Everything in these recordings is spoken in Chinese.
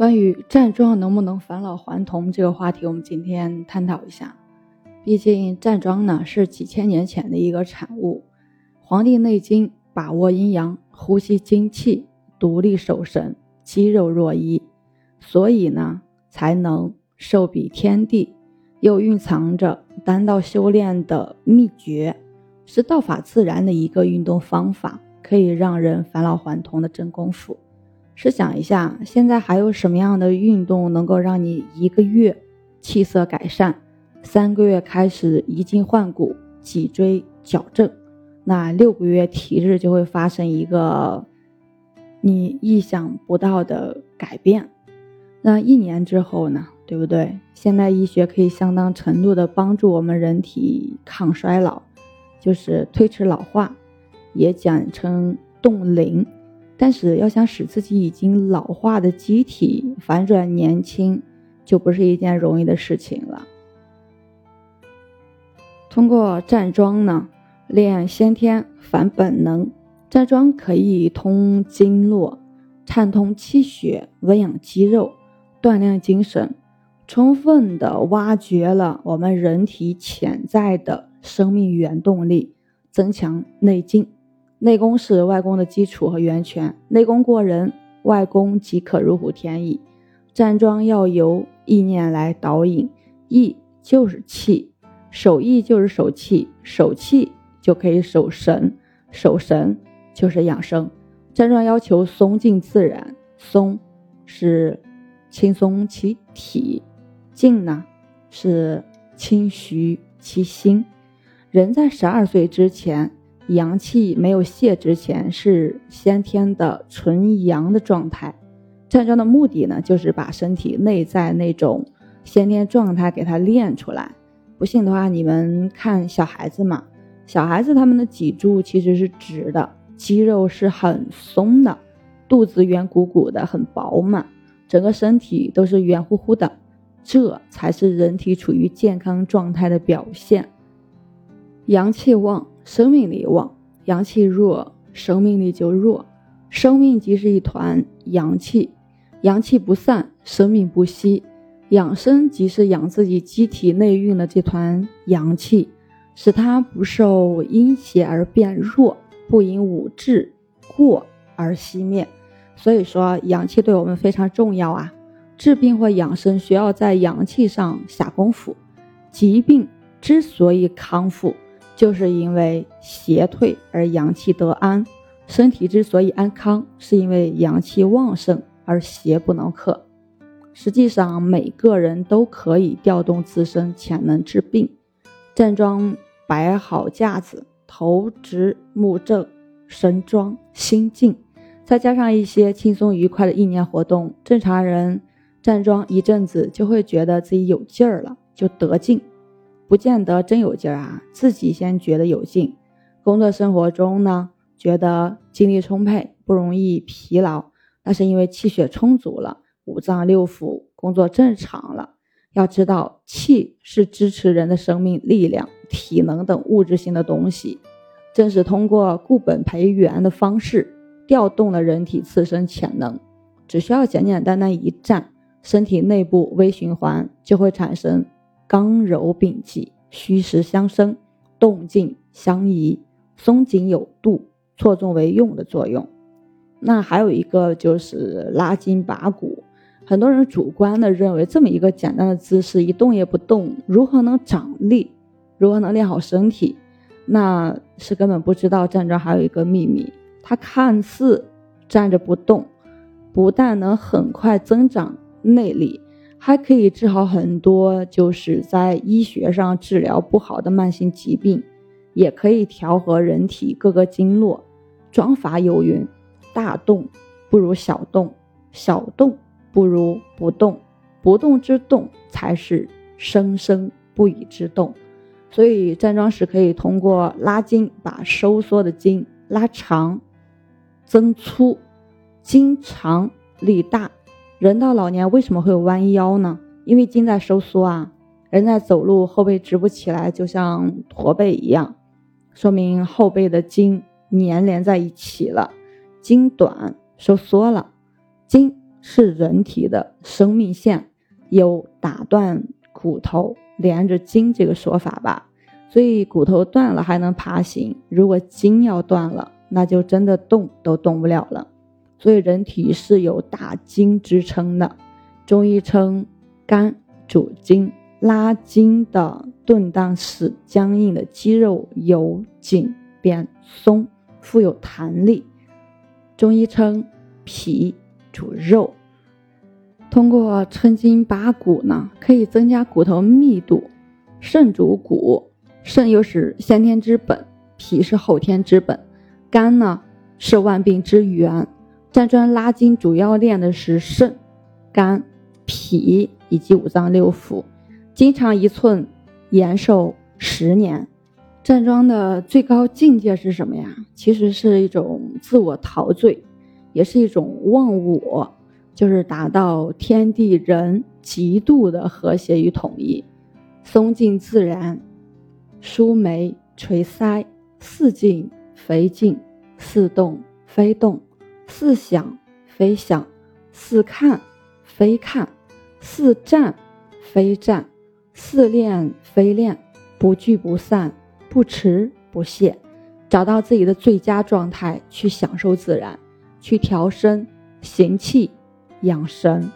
关于站桩能不能返老还童这个话题，我们今天探讨一下。毕竟站桩呢是几千年前的一个产物，《黄帝内经》把握阴阳，呼吸精气，独立守神，肌肉若一，所以呢才能寿比天地，又蕴藏着丹道修炼的秘诀，是道法自然的一个运动方法，可以让人返老还童的真功夫。试想一下，现在还有什么样的运动能够让你一个月气色改善？三个月开始移筋换骨、脊椎矫正，那六个月体质就会发生一个你意想不到的改变。那一年之后呢？对不对？现代医学可以相当程度的帮助我们人体抗衰老，就是推迟老化，也简称冻龄。但是要想使自己已经老化的机体反转年轻，就不是一件容易的事情了。通过站桩呢，练先天反本能。站桩可以通经络，畅通气血，温养肌肉，锻炼精神，充分的挖掘了我们人体潜在的生命原动力，增强内劲。内功是外功的基础和源泉，内功过人，外功即可如虎添翼。站桩要由意念来导引，意就是气。守意就是守气，守气就可以守神，守神就是养生。站桩要求松静自然，松是轻松其体，静呢是清徐其心。人在十二岁之前，阳气没有泄之前，是先天的纯阳的状态。站桩的目的呢，就是把身体内在那种先天状态给它练出来。不信的话，你们看小孩子嘛，小孩子他们的脊柱其实是直的，肌肉是很松的，肚子圆鼓鼓的，很饱满，整个身体都是圆乎乎的，这才是人体处于健康状态的表现。阳气旺，生命力旺；阳气弱，生命力就弱。生命即是一团阳气，阳气不散，生命不息。养生即是养自己机体内蕴的这团阳气，使它不受阴邪而变弱，不因五志过而熄灭。所以说，阳气对我们非常重要啊！治病或养生需要在阳气上下功夫。疾病之所以康复，就是因为邪退而阳气得安；身体之所以安康，是因为阳气旺盛而邪不能克。实际上，每个人都可以调动自身潜能治病。站桩摆好架子，头直目正，神庄心静，再加上一些轻松愉快的意念活动，正常人站桩一阵子就会觉得自己有劲儿了，就得劲。不见得真有劲儿啊，自己先觉得有劲。工作生活中呢，觉得精力充沛，不容易疲劳，那是因为气血充足了。五脏六腑工作正常了，要知道气是支持人的生命力量、体能等物质性的东西，正是通过固本培元的方式调动了人体自身潜能。只需要简简单单一站，身体内部微循环就会产生刚柔并济、虚实相生、动静相宜、松紧有度、错综为用的作用。那还有一个就是拉筋拔骨。很多人主观的认为，这么一个简单的姿势，一动也不动，如何能长力？如何能练好身体？那是根本不知道站桩还有一个秘密。它看似站着不动，不但能很快增长内力，还可以治好很多就是在医学上治疗不好的慢性疾病，也可以调和人体各个经络。桩法有云：大动不如小动，小动。不如不动，不动之动才是生生不已之动。所以站桩时可以通过拉筋把收缩的筋拉长、增粗，筋长力大。人到老年为什么会有弯腰呢？因为筋在收缩啊。人在走路后背直不起来，就像驼背一样，说明后背的筋粘连在一起了，筋短收缩了，筋。是人体的生命线，有打断骨头连着筋这个说法吧。所以骨头断了还能爬行，如果筋要断了，那就真的动都动不了了。所以人体是有大筋支撑的，中医称肝主筋，拉筋的顿荡使僵硬的肌肉由紧变松，富有弹力。中医称脾主肉，通过抻筋拔骨呢，可以增加骨头密度。肾主骨，肾又是先天之本，脾是后天之本，肝呢是万病之源。站桩拉筋主要练的是肾、肝、脾以及五脏六腑，筋长一寸，延寿十年。站桩的最高境界是什么呀？其实是一种自我陶醉，也是一种忘我，就是达到天地人极度的和谐与统一。松静自然，舒眉垂腮，似静非静，似动非动。似想非想，似看非看，似战非战，似练非练，不聚不散，不迟不懈，找到自己的最佳状态，去享受自然，去调身行气养神。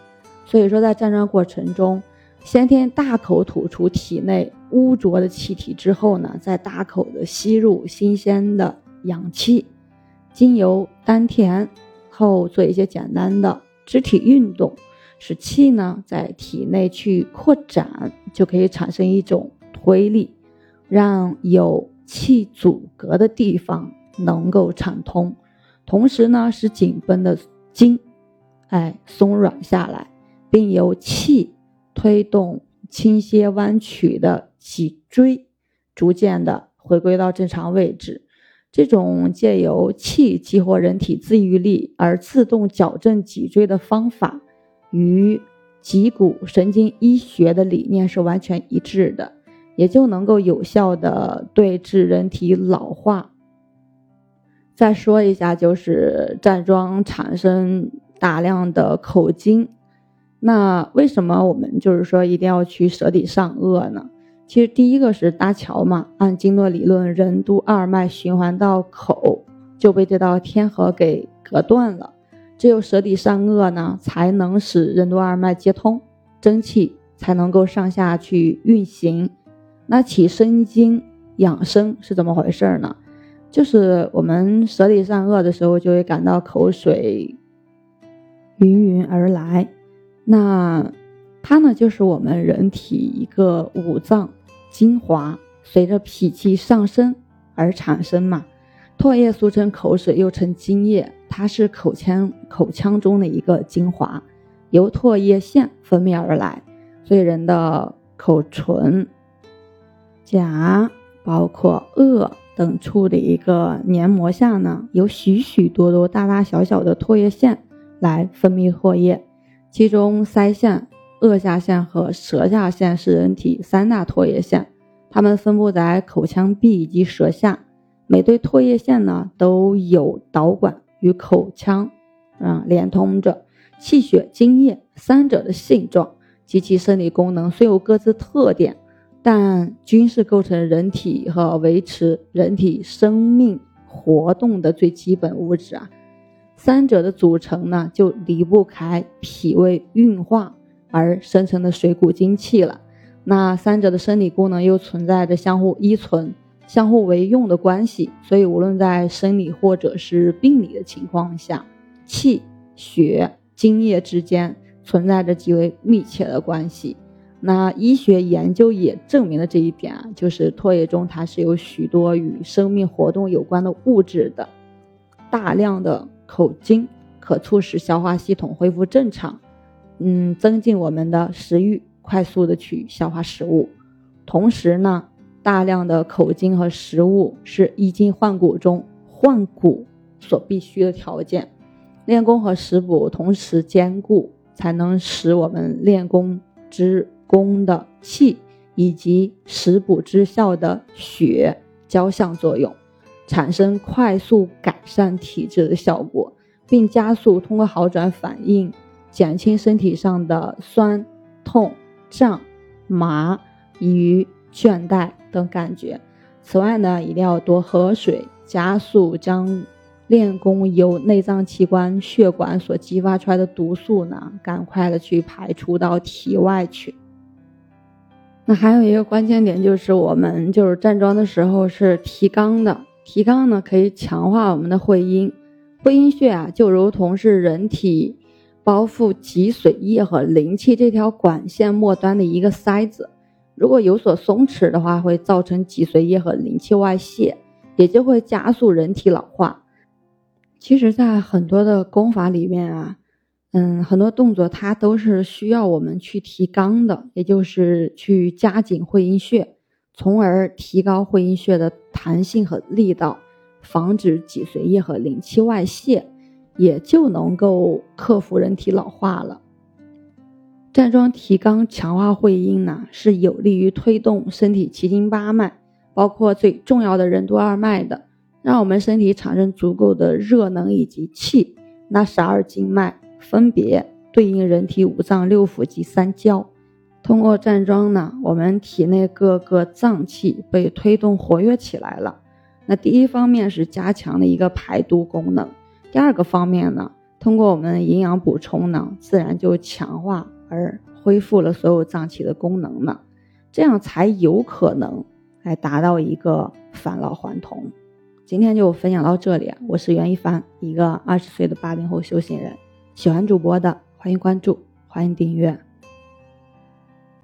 所以说，在站桩过程中，先天大口吐出体内污浊的气体之后呢，再大口的吸入新鲜的氧气，经由丹田。后做一些简单的肢体运动，使气呢在体内去扩展，就可以产生一种推力，让有气阻隔的地方能够畅通，同时呢使紧绷的筋，哎松软下来，并由气推动倾斜弯曲的脊椎，逐渐的回归到正常位置。这种借由气激活人体自愈力而自动矫正脊椎的方法，与脊骨神经医学的理念是完全一致的，也就能够有效的对治人体老化。再说一下，就是站桩产生大量的口筋，那为什么我们就是说一定要去舌底上颚呢？其实第一个是搭桥嘛，按经络理论，任督二脉循环到口就被这道天河给隔断了，只有舌底上颚呢，才能使任督二脉接通，真气才能够上下去运行。那起生津养生是怎么回事呢？就是我们舌底上颚的时候，就会感到口水云云而来，那。它呢，就是我们人体一个五脏精华，随着脾气上升而产生嘛。唾液俗称口水，又称津液，它是口腔口腔中的一个精华，由唾液腺分泌而来。所以人的口唇、颊，包括腭等处的一个黏膜下呢，有许许多多大大小小的唾液腺来分泌唾液，其中腮腺。腭下腺和舌下腺是人体三大唾液腺，它们分布在口腔壁以及舌下。每对唾液腺呢都有导管与口腔，啊连通着。气血津液三者的性状及其生理功能虽有各自特点，但均是构成人体和维持人体生命活动的最基本物质啊。三者的组成呢就离不开脾胃运化。而生成的水谷精气了，那三者的生理功能又存在着相互依存、相互为用的关系，所以无论在生理或者是病理的情况下，气、血、津液之间存在着极为密切的关系。那医学研究也证明了这一点啊，就是唾液中它是有许多与生命活动有关的物质的，大量的口津可促使消化系统恢复正常。嗯，增进我们的食欲，快速的去消化食物。同时呢，大量的口津和食物是益精换骨中换骨所必须的条件。练功和食补同时兼顾，才能使我们练功之功的气以及食补之效的血交相作用，产生快速改善体质的效果，并加速通过好转反应。减轻身体上的酸、痛、胀、麻、瘀、倦怠等感觉。此外呢，一定要多喝水，加速将练功由内脏器官、血管所激发出来的毒素呢，赶快的去排出到体外去。那还有一个关键点就是，我们就是站桩的时候是提肛的，提肛呢可以强化我们的会阴，会阴穴啊就如同是人体包覆脊髓液和灵气这条管线末端的一个塞子，如果有所松弛的话，会造成脊髓液和灵气外泄，也就会加速人体老化。其实，在很多的功法里面啊。嗯，很多动作它都是需要我们去提肛的，也就是去加紧会阴穴，从而提高会阴穴的弹性和力道，防止脊髓液和灵气外泄，也就能够克服人体老化了。站桩提肛强化会阴呢，是有利于推动身体七经八脉，包括最重要的任督二脉的，让我们身体产生足够的热能以及气，那十二经脉。分别对应人体五脏六腑及三焦，通过站桩呢，我们体内各个脏器被推动活跃起来了。那第一方面是加强了一个排毒功能，第二个方面呢，通过我们营养补充呢，自然就强化而恢复了所有脏器的功能呢，这样才有可能来达到一个返老还童。今天就分享到这里，我是袁一凡，一个二十岁的八零后修行人。喜欢主播的，欢迎关注，欢迎订阅。